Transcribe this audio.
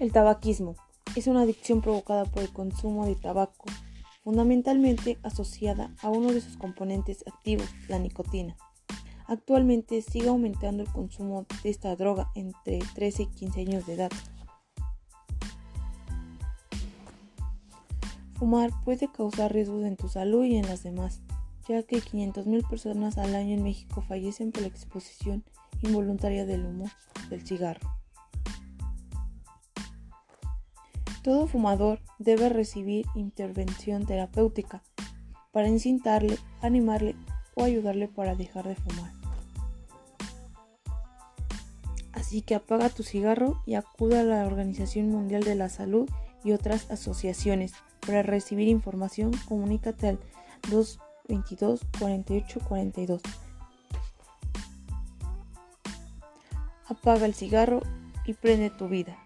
El tabaquismo es una adicción provocada por el consumo de tabaco, fundamentalmente asociada a uno de sus componentes activos, la nicotina. Actualmente sigue aumentando el consumo de esta droga entre 13 y 15 años de edad. Fumar puede causar riesgos en tu salud y en las demás, ya que 500.000 personas al año en México fallecen por la exposición involuntaria del humo del cigarro. Todo fumador debe recibir intervención terapéutica para incitarle, animarle o ayudarle para dejar de fumar. Así que apaga tu cigarro y acude a la Organización Mundial de la Salud y otras asociaciones. Para recibir información, comunícate al 222 48 42. Apaga el cigarro y prende tu vida.